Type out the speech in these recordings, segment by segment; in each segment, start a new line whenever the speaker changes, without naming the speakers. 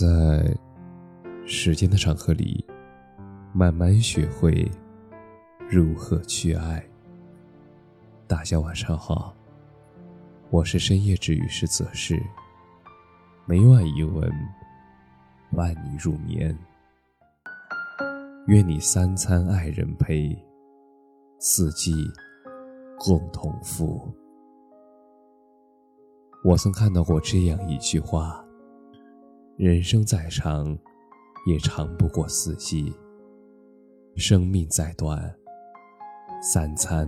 在时间的长河里，慢慢学会如何去爱。大家晚上好，我是深夜治愈师泽世，每晚一文伴你入眠。愿你三餐爱人陪，四季共同富。我曾看到过这样一句话。人生再长，也长不过四季；生命再短，三餐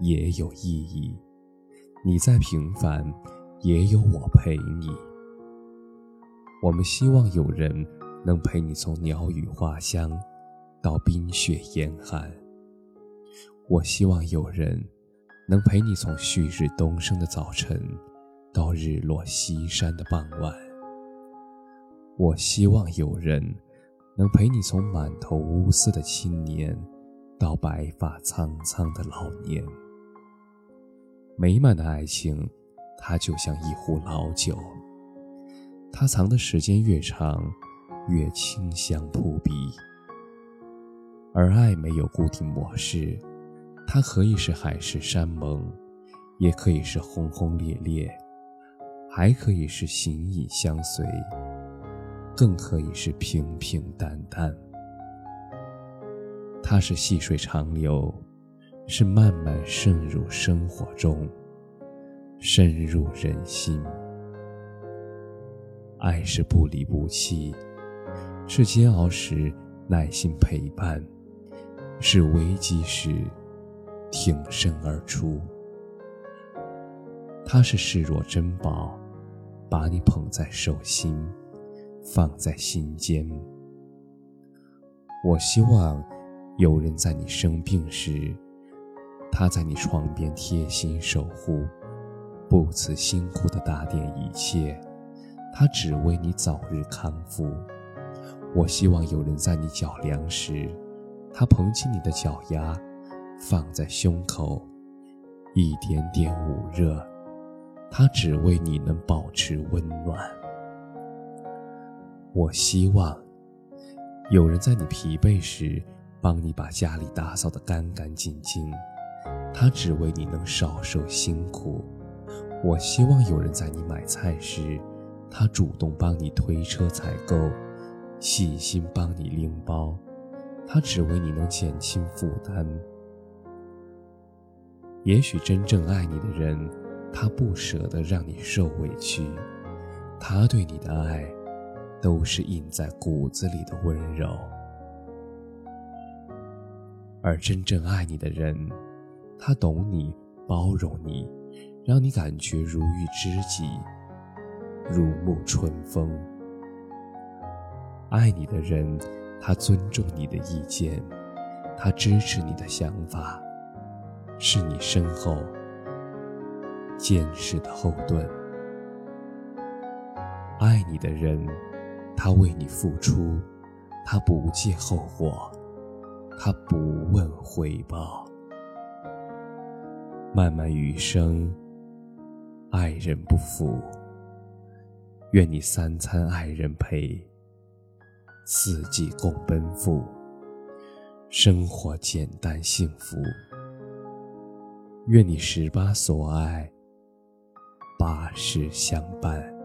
也有意义。你再平凡，也有我陪你。我们希望有人能陪你从鸟语花香到冰雪严寒。我希望有人能陪你从旭日东升的早晨到日落西山的傍晚。我希望有人能陪你从满头乌丝的青年，到白发苍苍的老年。美满的爱情，它就像一壶老酒，它藏的时间越长，越清香扑鼻。而爱没有固定模式，它可以是海誓山盟，也可以是轰轰烈烈，还可以是形影相随。更可以是平平淡淡，它是细水长流，是慢慢渗入生活中，深入人心。爱是不离不弃，是煎熬时耐心陪伴，是危机时挺身而出。它是视若珍宝，把你捧在手心。放在心间。我希望有人在你生病时，他在你床边贴心守护，不辞辛苦的打点一切，他只为你早日康复。我希望有人在你脚凉时，他捧起你的脚丫，放在胸口，一点点捂热，他只为你能保持温暖。我希望有人在你疲惫时，帮你把家里打扫得干干净净，他只为你能少受辛苦。我希望有人在你买菜时，他主动帮你推车采购，细心帮你拎包，他只为你能减轻负担。也许真正爱你的人，他不舍得让你受委屈，他对你的爱。都是印在骨子里的温柔，而真正爱你的人，他懂你，包容你，让你感觉如遇知己，如沐春风。爱你的人，他尊重你的意见，他支持你的想法，是你身后坚实的后盾。爱你的人。他为你付出，他不计后果，他不问回报。漫漫余生，爱人不负。愿你三餐爱人陪，四季共奔赴，生活简单幸福。愿你十八所爱，八十相伴。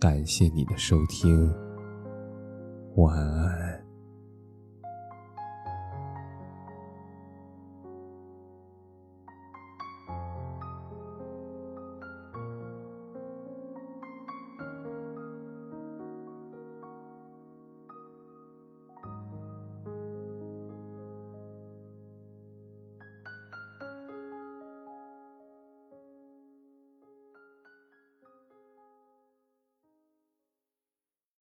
感谢你的收听，晚安。